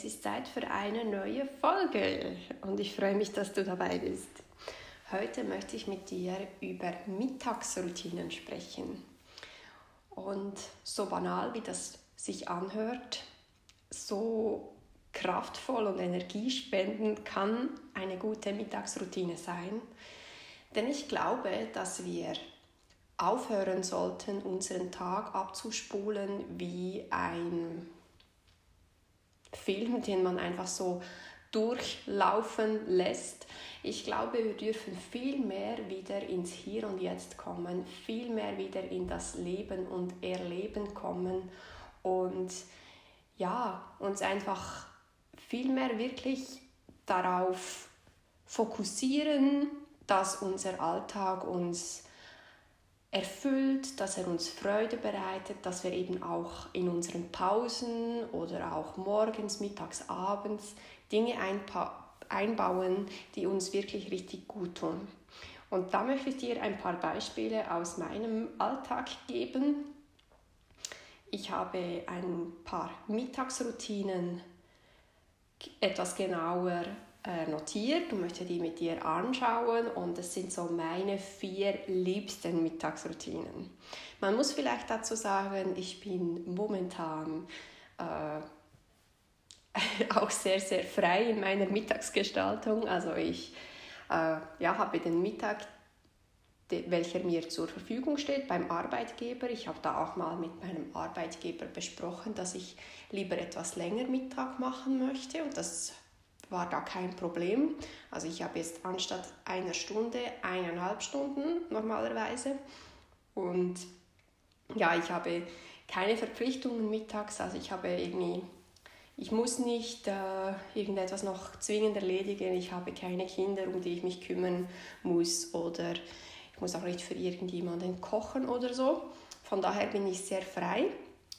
Es ist Zeit für eine neue Folge und ich freue mich, dass du dabei bist. Heute möchte ich mit dir über Mittagsroutinen sprechen. Und so banal wie das sich anhört, so kraftvoll und energiespendend kann eine gute Mittagsroutine sein. Denn ich glaube, dass wir aufhören sollten, unseren Tag abzuspulen wie ein Film, den man einfach so durchlaufen lässt. Ich glaube, wir dürfen viel mehr wieder ins Hier und Jetzt kommen, viel mehr wieder in das Leben und Erleben kommen und ja, uns einfach viel mehr wirklich darauf fokussieren, dass unser Alltag uns erfüllt, dass er uns Freude bereitet, dass wir eben auch in unseren Pausen oder auch morgens, mittags, abends Dinge einbauen, die uns wirklich richtig gut tun. Und da möchte ich dir ein paar Beispiele aus meinem Alltag geben. Ich habe ein paar Mittagsroutinen etwas genauer notiert und möchte die mit dir anschauen. Und es sind so meine vier liebsten Mittagsroutinen. Man muss vielleicht dazu sagen, ich bin momentan äh, auch sehr, sehr frei in meiner Mittagsgestaltung. Also ich äh, ja, habe den Mittag, welcher mir zur Verfügung steht beim Arbeitgeber. Ich habe da auch mal mit meinem Arbeitgeber besprochen, dass ich lieber etwas länger Mittag machen möchte und das war da kein Problem. Also ich habe jetzt anstatt einer Stunde eineinhalb Stunden normalerweise. Und ja, ich habe keine Verpflichtungen mittags. Also ich habe irgendwie, ich muss nicht äh, irgendetwas noch zwingend erledigen. Ich habe keine Kinder, um die ich mich kümmern muss. Oder ich muss auch nicht für irgendjemanden kochen oder so. Von daher bin ich sehr frei.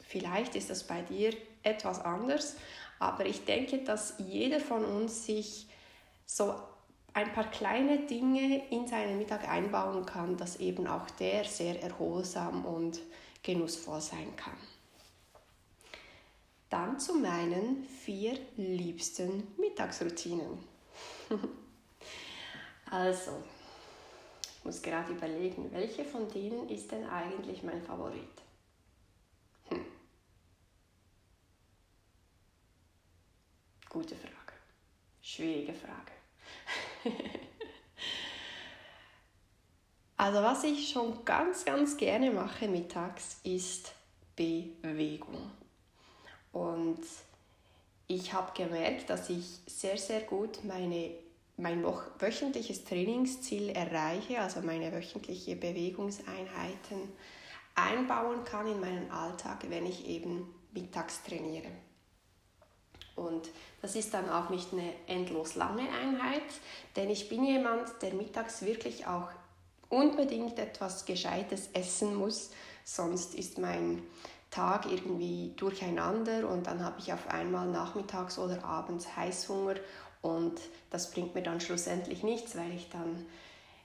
Vielleicht ist das bei dir etwas anders, aber ich denke, dass jeder von uns sich so ein paar kleine Dinge in seinen Mittag einbauen kann, dass eben auch der sehr erholsam und genussvoll sein kann. Dann zu meinen vier liebsten Mittagsroutinen. also, ich muss gerade überlegen, welche von denen ist denn eigentlich mein Favorit? Gute Frage. Schwierige Frage. also was ich schon ganz, ganz gerne mache mittags ist Bewegung. Und ich habe gemerkt, dass ich sehr, sehr gut meine, mein wöchentliches Trainingsziel erreiche, also meine wöchentliche Bewegungseinheiten einbauen kann in meinen Alltag, wenn ich eben mittags trainiere. Und das ist dann auch nicht eine endlos lange Einheit, denn ich bin jemand, der mittags wirklich auch unbedingt etwas Gescheites essen muss, sonst ist mein Tag irgendwie durcheinander und dann habe ich auf einmal nachmittags oder abends Heißhunger und das bringt mir dann schlussendlich nichts, weil ich dann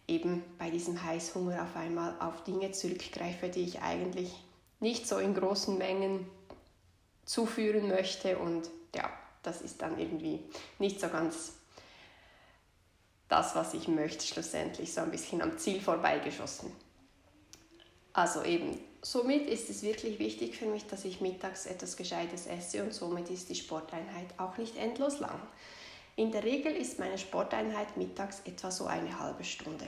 eben bei diesem Heißhunger auf einmal auf Dinge zurückgreife, die ich eigentlich nicht so in großen Mengen zuführen möchte und ja, das ist dann irgendwie nicht so ganz das, was ich möchte, schlussendlich so ein bisschen am Ziel vorbeigeschossen. Also eben, somit ist es wirklich wichtig für mich, dass ich mittags etwas Gescheites esse und somit ist die Sporteinheit auch nicht endlos lang. In der Regel ist meine Sporteinheit mittags etwa so eine halbe Stunde.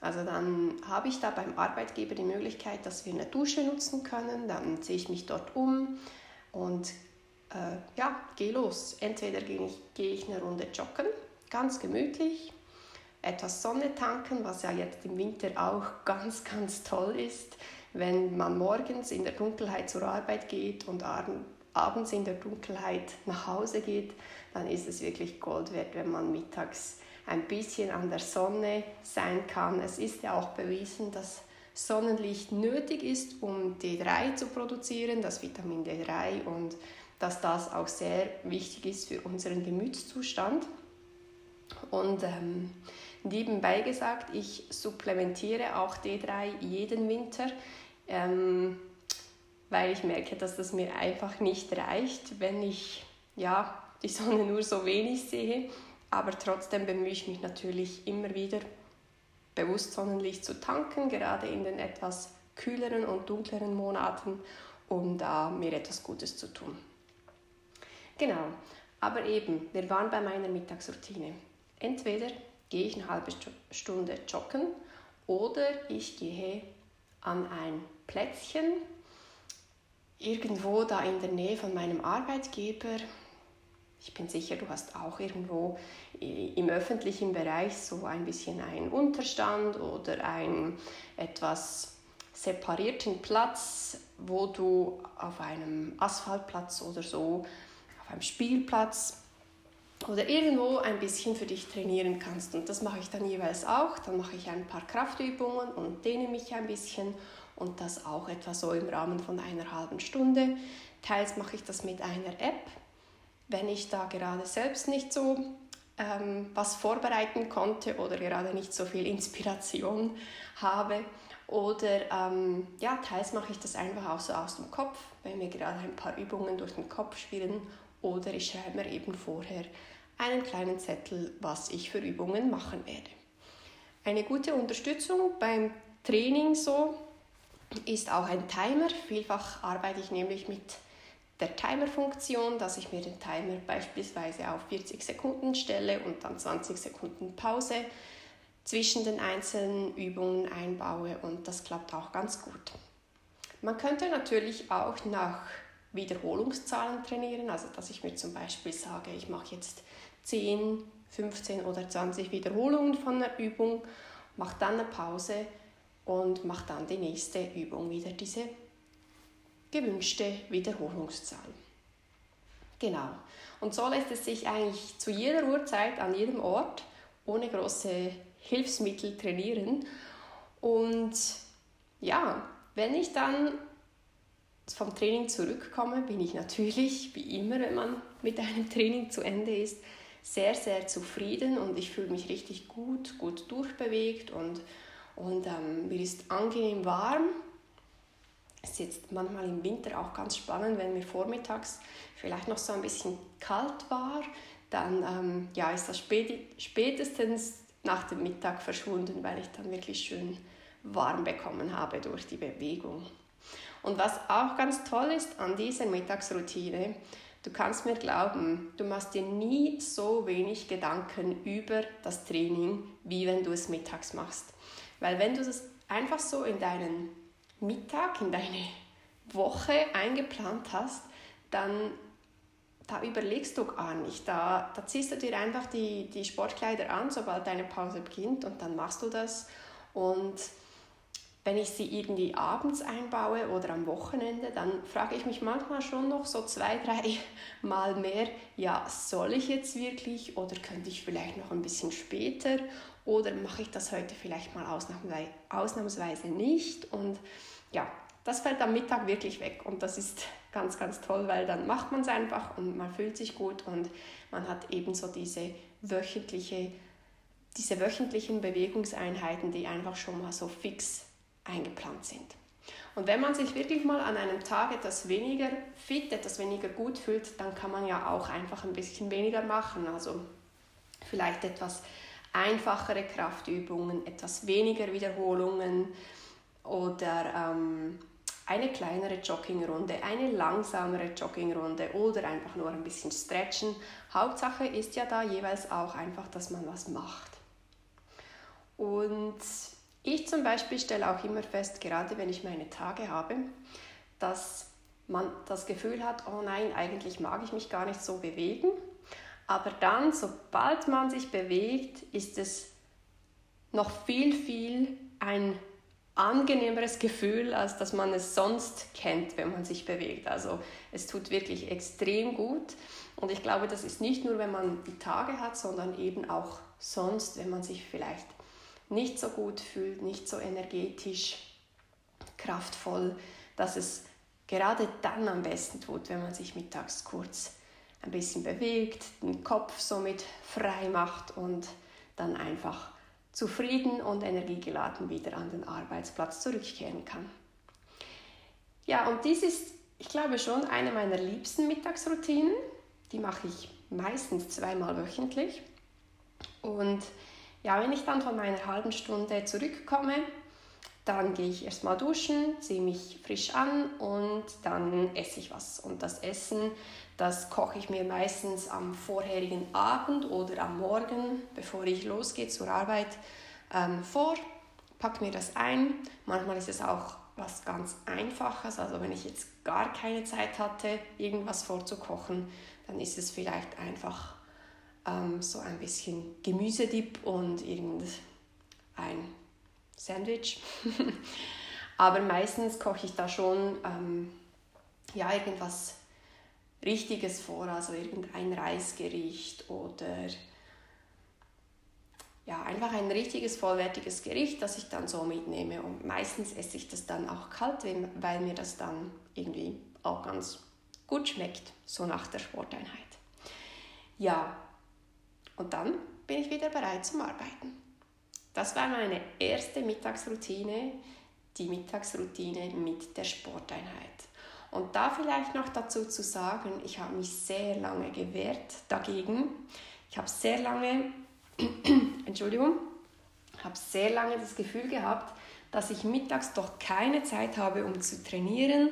Also dann habe ich da beim Arbeitgeber die Möglichkeit, dass wir eine Dusche nutzen können. Dann ziehe ich mich dort um und äh, ja, gehe los. Entweder gehe ich, gehe ich eine Runde joggen, ganz gemütlich, etwas Sonne tanken, was ja jetzt im Winter auch ganz, ganz toll ist, wenn man morgens in der Dunkelheit zur Arbeit geht und abends in der Dunkelheit nach Hause geht, dann ist es wirklich Gold wert, wenn man mittags ein bisschen an der Sonne sein kann. Es ist ja auch bewiesen, dass Sonnenlicht nötig ist, um D3 zu produzieren, das Vitamin D3 und dass das auch sehr wichtig ist für unseren Gemütszustand. Und ähm, nebenbei gesagt, ich supplementiere auch D3 jeden Winter, ähm, weil ich merke, dass das mir einfach nicht reicht, wenn ich ja, die Sonne nur so wenig sehe. Aber trotzdem bemühe ich mich natürlich immer wieder, bewusst Sonnenlicht zu tanken, gerade in den etwas kühleren und dunkleren Monaten, um da mir etwas Gutes zu tun. Genau, aber eben, wir waren bei meiner Mittagsroutine. Entweder gehe ich eine halbe Stunde joggen oder ich gehe an ein Plätzchen irgendwo da in der Nähe von meinem Arbeitgeber. Ich bin sicher, du hast auch irgendwo im öffentlichen Bereich so ein bisschen einen Unterstand oder einen etwas separierten Platz, wo du auf einem Asphaltplatz oder so, auf einem Spielplatz oder irgendwo ein bisschen für dich trainieren kannst. Und das mache ich dann jeweils auch. Dann mache ich ein paar Kraftübungen und dehne mich ein bisschen und das auch etwa so im Rahmen von einer halben Stunde. Teils mache ich das mit einer App, wenn ich da gerade selbst nicht so ähm, was vorbereiten konnte oder gerade nicht so viel Inspiration habe. Oder ähm, ja, teils mache ich das einfach auch so aus dem Kopf, wenn mir gerade ein paar Übungen durch den Kopf schwirren. Oder ich schreibe mir eben vorher einen kleinen Zettel, was ich für Übungen machen werde. Eine gute Unterstützung beim Training so ist auch ein Timer. Vielfach arbeite ich nämlich mit der Timer-Funktion, dass ich mir den Timer beispielsweise auf 40 Sekunden stelle und dann 20 Sekunden Pause zwischen den einzelnen Übungen einbaue und das klappt auch ganz gut. Man könnte natürlich auch nach Wiederholungszahlen trainieren, also dass ich mir zum Beispiel sage, ich mache jetzt 10, 15 oder 20 Wiederholungen von einer Übung, mache dann eine Pause und mache dann die nächste Übung wieder diese gewünschte Wiederholungszahl. Genau. Und so lässt es sich eigentlich zu jeder Uhrzeit, an jedem Ort, ohne große Hilfsmittel trainieren. Und ja, wenn ich dann vom Training zurückkomme, bin ich natürlich, wie immer, wenn man mit einem Training zu Ende ist, sehr, sehr zufrieden und ich fühle mich richtig gut, gut durchbewegt und, und ähm, mir ist angenehm warm es ist jetzt manchmal im Winter auch ganz spannend, wenn mir vormittags vielleicht noch so ein bisschen kalt war, dann ähm, ja, ist das spätestens nach dem Mittag verschwunden, weil ich dann wirklich schön warm bekommen habe durch die Bewegung. Und was auch ganz toll ist an dieser Mittagsroutine, du kannst mir glauben, du machst dir nie so wenig Gedanken über das Training, wie wenn du es mittags machst. Weil wenn du das einfach so in deinen Mittag, in deine Woche eingeplant hast, dann da überlegst du gar nicht. Da, da ziehst du dir einfach die, die Sportkleider an, sobald deine Pause beginnt und dann machst du das. Und wenn ich sie irgendwie abends einbaue oder am Wochenende, dann frage ich mich manchmal schon noch so zwei, drei Mal mehr, ja, soll ich jetzt wirklich oder könnte ich vielleicht noch ein bisschen später oder mache ich das heute vielleicht mal ausnahmsweise nicht? Und ja, das fällt am Mittag wirklich weg und das ist ganz, ganz toll, weil dann macht man es einfach und man fühlt sich gut und man hat ebenso diese wöchentliche, diese wöchentlichen Bewegungseinheiten, die einfach schon mal so fix eingeplant sind. Und wenn man sich wirklich mal an einem Tag etwas weniger fit, etwas weniger gut fühlt, dann kann man ja auch einfach ein bisschen weniger machen. Also vielleicht etwas einfachere Kraftübungen, etwas weniger Wiederholungen oder ähm, eine kleinere Joggingrunde, eine langsamere Joggingrunde oder einfach nur ein bisschen stretchen. Hauptsache ist ja da jeweils auch einfach, dass man was macht. Und Ich zum Beispiel stelle auch immer fest, gerade wenn ich meine Tage habe, dass man das Gefühl hat, oh nein, eigentlich mag ich mich gar nicht so bewegen. Aber dann, sobald man sich bewegt, ist es noch viel, viel ein angenehmeres Gefühl, als dass man es sonst kennt, wenn man sich bewegt. Also es tut wirklich extrem gut. Und ich glaube, das ist nicht nur, wenn man die Tage hat, sondern eben auch sonst, wenn man sich vielleicht nicht so gut fühlt, nicht so energetisch, kraftvoll, dass es gerade dann am besten tut, wenn man sich mittags kurz ein bisschen bewegt, den Kopf somit frei macht und dann einfach zufrieden und energiegeladen wieder an den Arbeitsplatz zurückkehren kann. Ja, und dies ist, ich glaube, schon eine meiner liebsten Mittagsroutinen. Die mache ich meistens zweimal wöchentlich. Und ja, wenn ich dann von meiner halben Stunde zurückkomme, dann gehe ich erstmal duschen, ziehe mich frisch an und dann esse ich was. Und das Essen, das koche ich mir meistens am vorherigen Abend oder am Morgen, bevor ich losgehe zur Arbeit, ähm, vor, packe mir das ein. Manchmal ist es auch was ganz Einfaches, also wenn ich jetzt gar keine Zeit hatte, irgendwas vorzukochen, dann ist es vielleicht einfach ähm, so ein bisschen Gemüsedip und irgendein Sandwich. Aber meistens koche ich da schon ähm, ja, irgendwas Richtiges vor, also irgendein Reisgericht oder ja, einfach ein richtiges, vollwertiges Gericht, das ich dann so mitnehme. Und meistens esse ich das dann auch kalt, weil mir das dann irgendwie auch ganz gut schmeckt, so nach der Sporteinheit. Ja, und dann bin ich wieder bereit zum Arbeiten. Das war meine erste Mittagsroutine, die Mittagsroutine mit der Sporteinheit. Und da vielleicht noch dazu zu sagen, ich habe mich sehr lange gewehrt dagegen. Ich habe sehr lange, Entschuldigung, habe sehr lange das Gefühl gehabt, dass ich mittags doch keine Zeit habe, um zu trainieren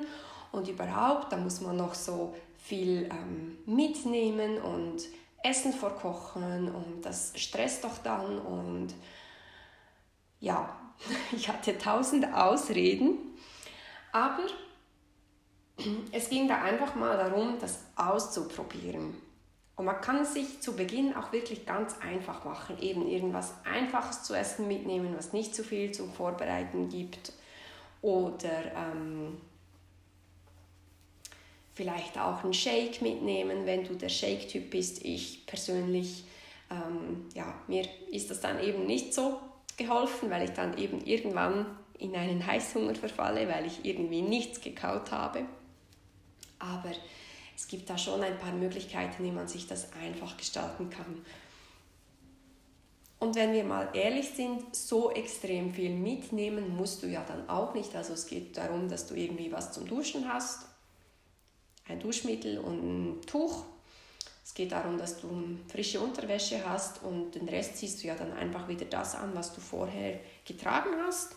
und überhaupt, da muss man noch so viel ähm, mitnehmen und Essen vorkochen und das stresst doch dann und ja, ich hatte tausend Ausreden, aber es ging da einfach mal darum, das auszuprobieren. Und man kann es sich zu Beginn auch wirklich ganz einfach machen, eben irgendwas Einfaches zu essen mitnehmen, was nicht zu viel zum Vorbereiten gibt oder ähm, vielleicht auch einen Shake mitnehmen, wenn du der Shake-Typ bist. Ich persönlich, ähm, ja, mir ist das dann eben nicht so geholfen, weil ich dann eben irgendwann in einen Heißhunger verfalle, weil ich irgendwie nichts gekaut habe. Aber es gibt da schon ein paar Möglichkeiten, wie man sich das einfach gestalten kann. Und wenn wir mal ehrlich sind, so extrem viel mitnehmen musst du ja dann auch nicht. Also es geht darum, dass du irgendwie was zum Duschen hast ein Duschmittel und ein Tuch. Es geht darum, dass du frische Unterwäsche hast und den Rest ziehst du ja dann einfach wieder das an, was du vorher getragen hast.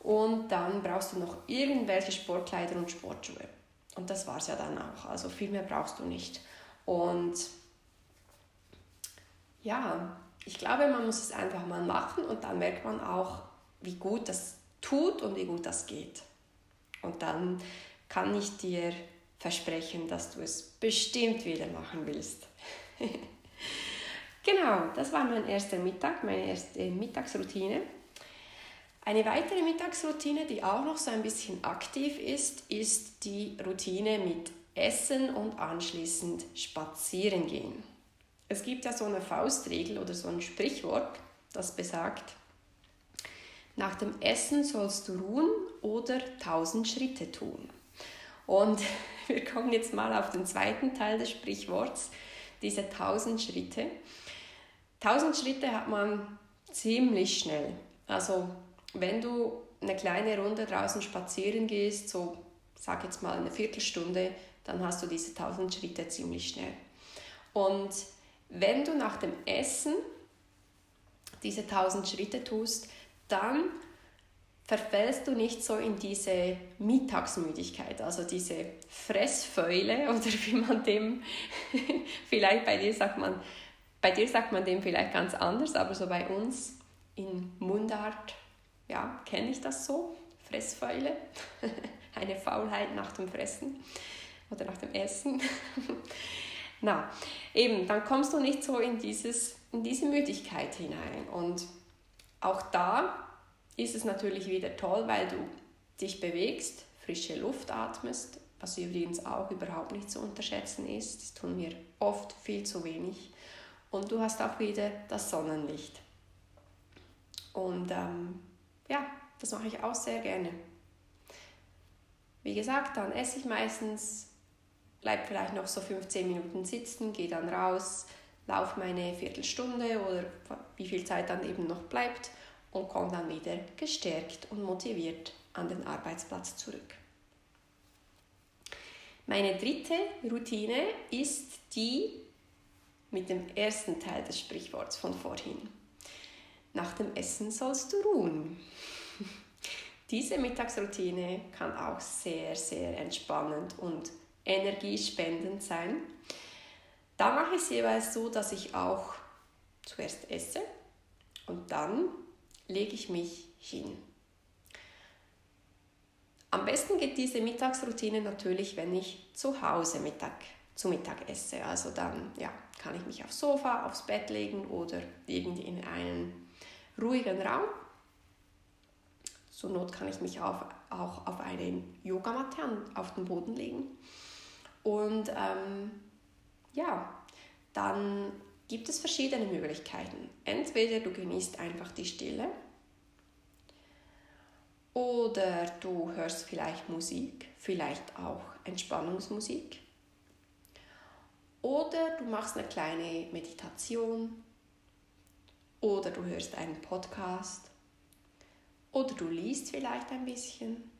Und dann brauchst du noch irgendwelche Sportkleider und Sportschuhe. Und das war es ja dann auch. Also viel mehr brauchst du nicht. Und ja, ich glaube, man muss es einfach mal machen und dann merkt man auch, wie gut das tut und wie gut das geht. Und dann kann ich dir versprechen, dass du es bestimmt wieder machen willst. genau, das war mein erster Mittag, meine erste Mittagsroutine. Eine weitere Mittagsroutine, die auch noch so ein bisschen aktiv ist, ist die Routine mit Essen und anschließend spazieren gehen. Es gibt ja so eine Faustregel oder so ein Sprichwort, das besagt, nach dem Essen sollst du ruhen oder tausend Schritte tun. Und wir kommen jetzt mal auf den zweiten Teil des Sprichworts, diese 1000 Schritte. 1000 Schritte hat man ziemlich schnell. Also wenn du eine kleine Runde draußen spazieren gehst, so sag jetzt mal eine Viertelstunde, dann hast du diese 1000 Schritte ziemlich schnell. Und wenn du nach dem Essen diese 1000 Schritte tust, dann verfällst du nicht so in diese Mittagsmüdigkeit, also diese Fressfäule oder wie man dem, vielleicht bei dir sagt man, bei dir sagt man dem vielleicht ganz anders, aber so bei uns in Mundart ja, kenne ich das so? Fressfeule, eine Faulheit nach dem Fressen oder nach dem Essen. Na, eben, dann kommst du nicht so in, dieses, in diese Müdigkeit hinein. Und auch da ist es natürlich wieder toll, weil du dich bewegst, frische Luft atmest, was übrigens auch überhaupt nicht zu unterschätzen ist. Das tun wir oft viel zu wenig. Und du hast auch wieder das Sonnenlicht. Und ähm, ja, das mache ich auch sehr gerne. Wie gesagt, dann esse ich meistens, bleibe vielleicht noch so 15 Minuten sitzen, gehe dann raus, laufe meine Viertelstunde oder wie viel Zeit dann eben noch bleibt und komme dann wieder gestärkt und motiviert an den Arbeitsplatz zurück. Meine dritte Routine ist die mit dem ersten Teil des Sprichworts von vorhin. Nach dem Essen sollst du ruhen. Diese Mittagsroutine kann auch sehr, sehr entspannend und energiespendend sein. Da mache ich es jeweils so, dass ich auch zuerst esse und dann lege ich mich hin. Am besten geht diese Mittagsroutine natürlich, wenn ich zu Hause Mittag, zu Mittag esse. Also dann ja, kann ich mich aufs Sofa, aufs Bett legen oder irgendwie in einen ruhigen Raum. Zur Not kann ich mich auf, auch auf eine Yogamatte auf den Boden legen. Und ähm, ja, dann gibt es verschiedene Möglichkeiten. Entweder du genießt einfach die Stille oder du hörst vielleicht Musik, vielleicht auch Entspannungsmusik. Oder du machst eine kleine Meditation. Oder du hörst einen Podcast. Oder du liest vielleicht ein bisschen.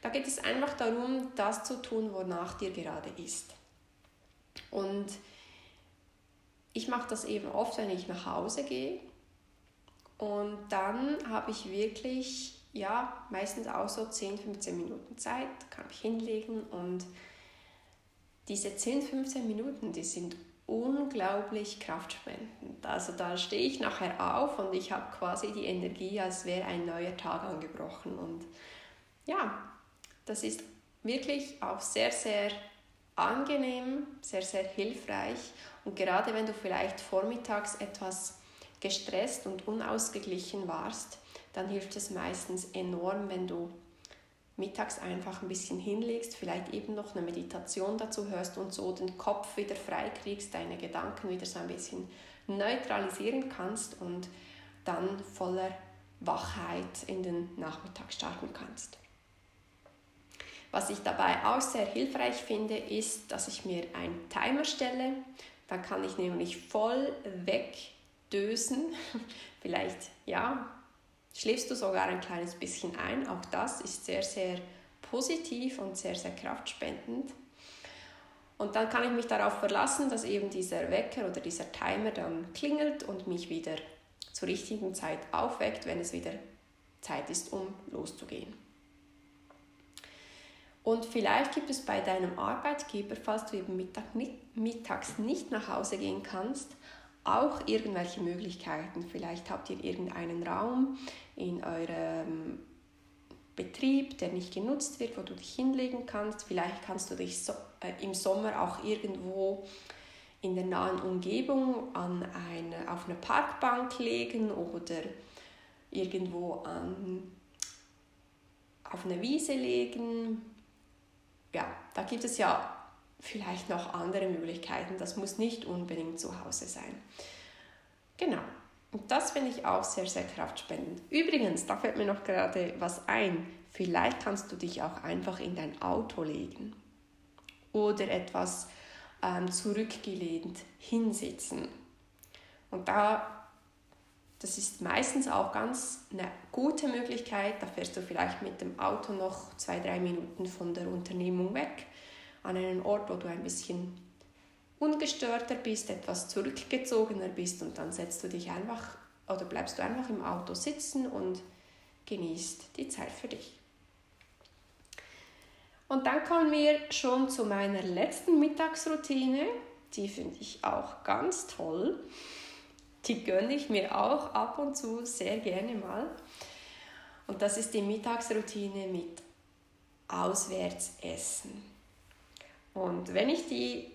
Da geht es einfach darum, das zu tun, wonach dir gerade ist. Und ich mache das eben oft, wenn ich nach Hause gehe. Und dann habe ich wirklich ja, meistens auch so 10, 15 Minuten Zeit, kann ich hinlegen und diese 10, 15 Minuten, die sind unglaublich kraftspendend. Also da stehe ich nachher auf und ich habe quasi die Energie, als wäre ein neuer Tag angebrochen. Und ja, das ist wirklich auch sehr, sehr angenehm, sehr, sehr hilfreich. Und gerade wenn du vielleicht vormittags etwas gestresst und unausgeglichen warst, dann hilft es meistens enorm, wenn du mittags einfach ein bisschen hinlegst, vielleicht eben noch eine Meditation dazu hörst und so den Kopf wieder frei kriegst, deine Gedanken wieder so ein bisschen neutralisieren kannst und dann voller Wachheit in den Nachmittag starten kannst. Was ich dabei auch sehr hilfreich finde, ist, dass ich mir einen Timer stelle. Dann kann ich nämlich voll wegdösen. Vielleicht, ja, schläfst du sogar ein kleines bisschen ein. Auch das ist sehr, sehr positiv und sehr, sehr kraftspendend. Und dann kann ich mich darauf verlassen, dass eben dieser Wecker oder dieser Timer dann klingelt und mich wieder zur richtigen Zeit aufweckt, wenn es wieder Zeit ist, um loszugehen. Und vielleicht gibt es bei deinem Arbeitgeber, falls du eben Mittag mittags nicht nach Hause gehen kannst, auch irgendwelche Möglichkeiten. Vielleicht habt ihr irgendeinen Raum in eurem Betrieb, der nicht genutzt wird, wo du dich hinlegen kannst. Vielleicht kannst du dich so, äh, im Sommer auch irgendwo in der nahen Umgebung an eine, auf eine Parkbank legen oder irgendwo an, auf eine Wiese legen. Ja, da gibt es ja vielleicht noch andere Möglichkeiten. Das muss nicht unbedingt zu Hause sein. Genau. Und das finde ich auch sehr, sehr kraftspendend. Übrigens, da fällt mir noch gerade was ein. Vielleicht kannst du dich auch einfach in dein Auto legen oder etwas ähm, zurückgelehnt hinsitzen. Und da, das ist meistens auch ganz eine gute Möglichkeit. Da fährst du vielleicht mit dem Auto noch zwei, drei Minuten von der Unternehmung weg an einen Ort, wo du ein bisschen ungestörter bist, etwas zurückgezogener bist und dann setzt du dich einfach oder bleibst du einfach im Auto sitzen und genießt die Zeit für dich. Und dann kommen wir schon zu meiner letzten Mittagsroutine. Die finde ich auch ganz toll. Die gönne ich mir auch ab und zu sehr gerne mal. Und das ist die Mittagsroutine mit Auswärtsessen. Und wenn ich die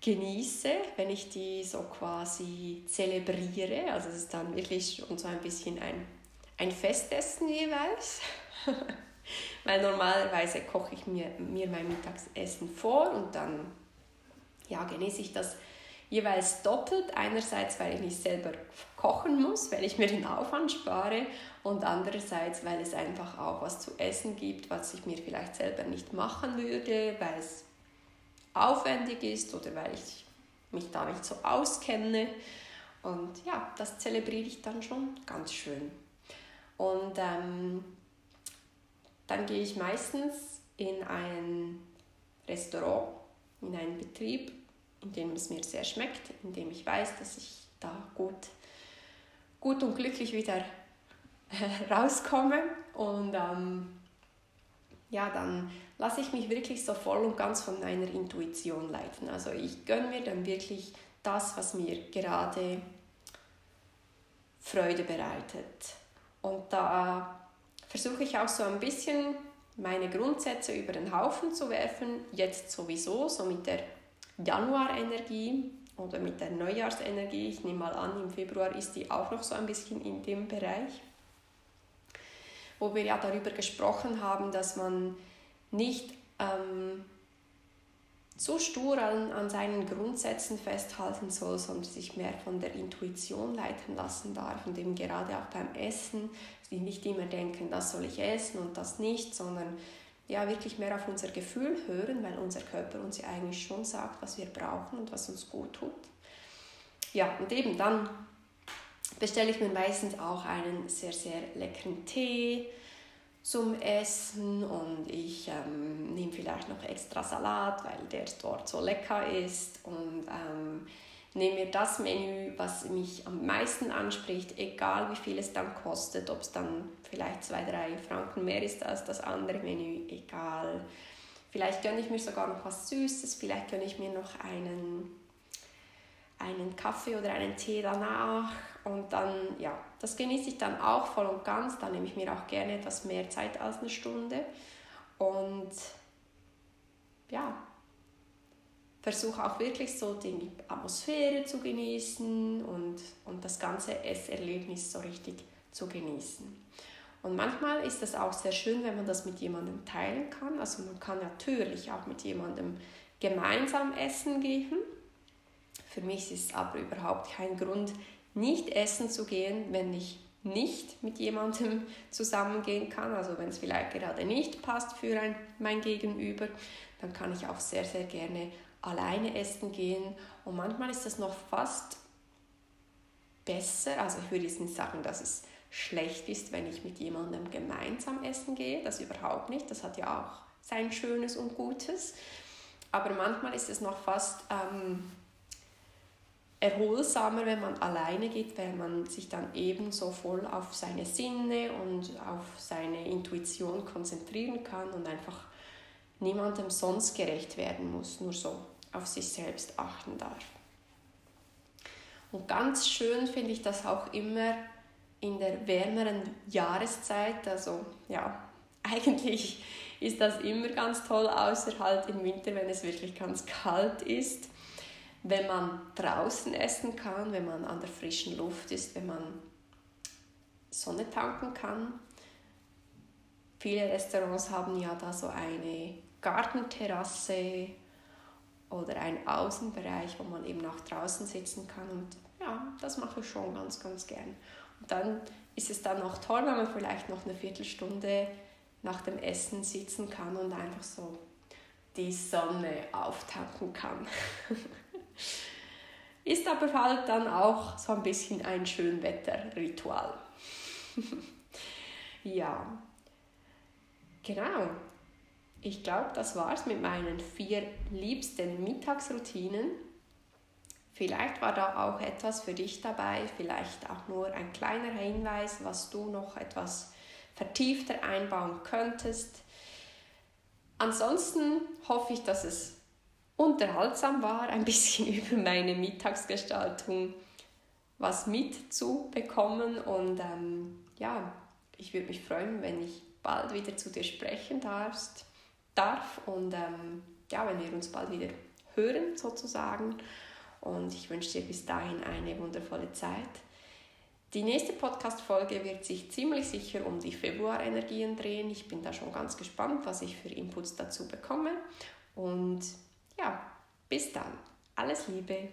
genieße, wenn ich die so quasi zelebriere, also es ist dann wirklich schon so ein bisschen ein, ein Festessen jeweils, weil normalerweise koche ich mir, mir mein Mittagsessen vor und dann ja, genieße ich das jeweils doppelt. Einerseits, weil ich nicht selber kochen muss, weil ich mir den Aufwand spare und andererseits, weil es einfach auch was zu essen gibt, was ich mir vielleicht selber nicht machen würde, weil es aufwendig ist oder weil ich mich da nicht so auskenne. Und ja, das zelebriere ich dann schon ganz schön. Und ähm, dann gehe ich meistens in ein Restaurant, in einen Betrieb, in dem es mir sehr schmeckt, in dem ich weiß, dass ich da gut, gut und glücklich wieder rauskomme. Und ähm, ja, dann lasse ich mich wirklich so voll und ganz von meiner Intuition leiten. Also ich gönne mir dann wirklich das, was mir gerade Freude bereitet. Und da versuche ich auch so ein bisschen meine Grundsätze über den Haufen zu werfen, jetzt sowieso, so mit der Januarenergie oder mit der Neujahrsenergie. Ich nehme mal an, im Februar ist die auch noch so ein bisschen in dem Bereich, wo wir ja darüber gesprochen haben, dass man nicht ähm, so stur an, an seinen Grundsätzen festhalten soll, sondern sich mehr von der Intuition leiten lassen darf und eben gerade auch beim Essen, nicht immer denken, das soll ich essen und das nicht, sondern ja wirklich mehr auf unser Gefühl hören, weil unser Körper uns ja eigentlich schon sagt, was wir brauchen und was uns gut tut. Ja, und eben dann bestelle ich mir meistens auch einen sehr, sehr leckeren Tee zum Essen und ich ähm, nehme vielleicht noch extra Salat, weil der dort so lecker ist und ähm, nehme mir das Menü, was mich am meisten anspricht, egal wie viel es dann kostet, ob es dann vielleicht zwei, drei Franken mehr ist als das andere Menü, egal. Vielleicht gönne ich mir sogar noch was Süßes, vielleicht gönne ich mir noch einen, einen Kaffee oder einen Tee danach und dann, ja, das genieße ich dann auch voll und ganz. Dann nehme ich mir auch gerne etwas mehr Zeit als eine Stunde und ja, versuche auch wirklich so die Atmosphäre zu genießen und, und das ganze Esserlebnis so richtig zu genießen. Und manchmal ist es auch sehr schön, wenn man das mit jemandem teilen kann. Also man kann natürlich auch mit jemandem gemeinsam essen gehen. Für mich ist es aber überhaupt kein Grund, nicht essen zu gehen, wenn ich nicht mit jemandem zusammengehen kann. Also wenn es vielleicht gerade nicht passt für ein, mein Gegenüber, dann kann ich auch sehr, sehr gerne alleine essen gehen. Und manchmal ist das noch fast besser. Also ich würde jetzt nicht sagen, dass es schlecht ist, wenn ich mit jemandem gemeinsam essen gehe. Das überhaupt nicht. Das hat ja auch sein Schönes und Gutes. Aber manchmal ist es noch fast ähm, erholsamer, wenn man alleine geht, weil man sich dann eben so voll auf seine Sinne und auf seine Intuition konzentrieren kann und einfach niemandem sonst gerecht werden muss, nur so auf sich selbst achten darf. Und ganz schön finde ich das auch immer in der wärmeren Jahreszeit. Also ja, eigentlich ist das immer ganz toll, außer halt im Winter, wenn es wirklich ganz kalt ist. Wenn man draußen essen kann, wenn man an der frischen Luft ist, wenn man Sonne tanken kann. Viele Restaurants haben ja da so eine Gartenterrasse oder ein Außenbereich, wo man eben nach draußen sitzen kann. Und ja, das mache ich schon ganz, ganz gern. Und dann ist es dann noch toll, wenn man vielleicht noch eine Viertelstunde nach dem Essen sitzen kann und einfach so die Sonne auftanken kann. ist aber halt dann auch so ein bisschen ein Schönwetterritual. ja, genau. Ich glaube, das war's mit meinen vier liebsten Mittagsroutinen. Vielleicht war da auch etwas für dich dabei, vielleicht auch nur ein kleiner Hinweis, was du noch etwas vertiefter einbauen könntest. Ansonsten hoffe ich, dass es unterhaltsam war, ein bisschen über meine Mittagsgestaltung was mitzubekommen. Und ähm, ja, ich würde mich freuen, wenn ich bald wieder zu dir sprechen darfst, darf und ähm, ja, wenn wir uns bald wieder hören sozusagen. Und ich wünsche dir bis dahin eine wundervolle Zeit. Die nächste Podcast-Folge wird sich ziemlich sicher um die Februarenergien drehen. Ich bin da schon ganz gespannt, was ich für Inputs dazu bekomme. Und ja, bis dann. Alles Liebe.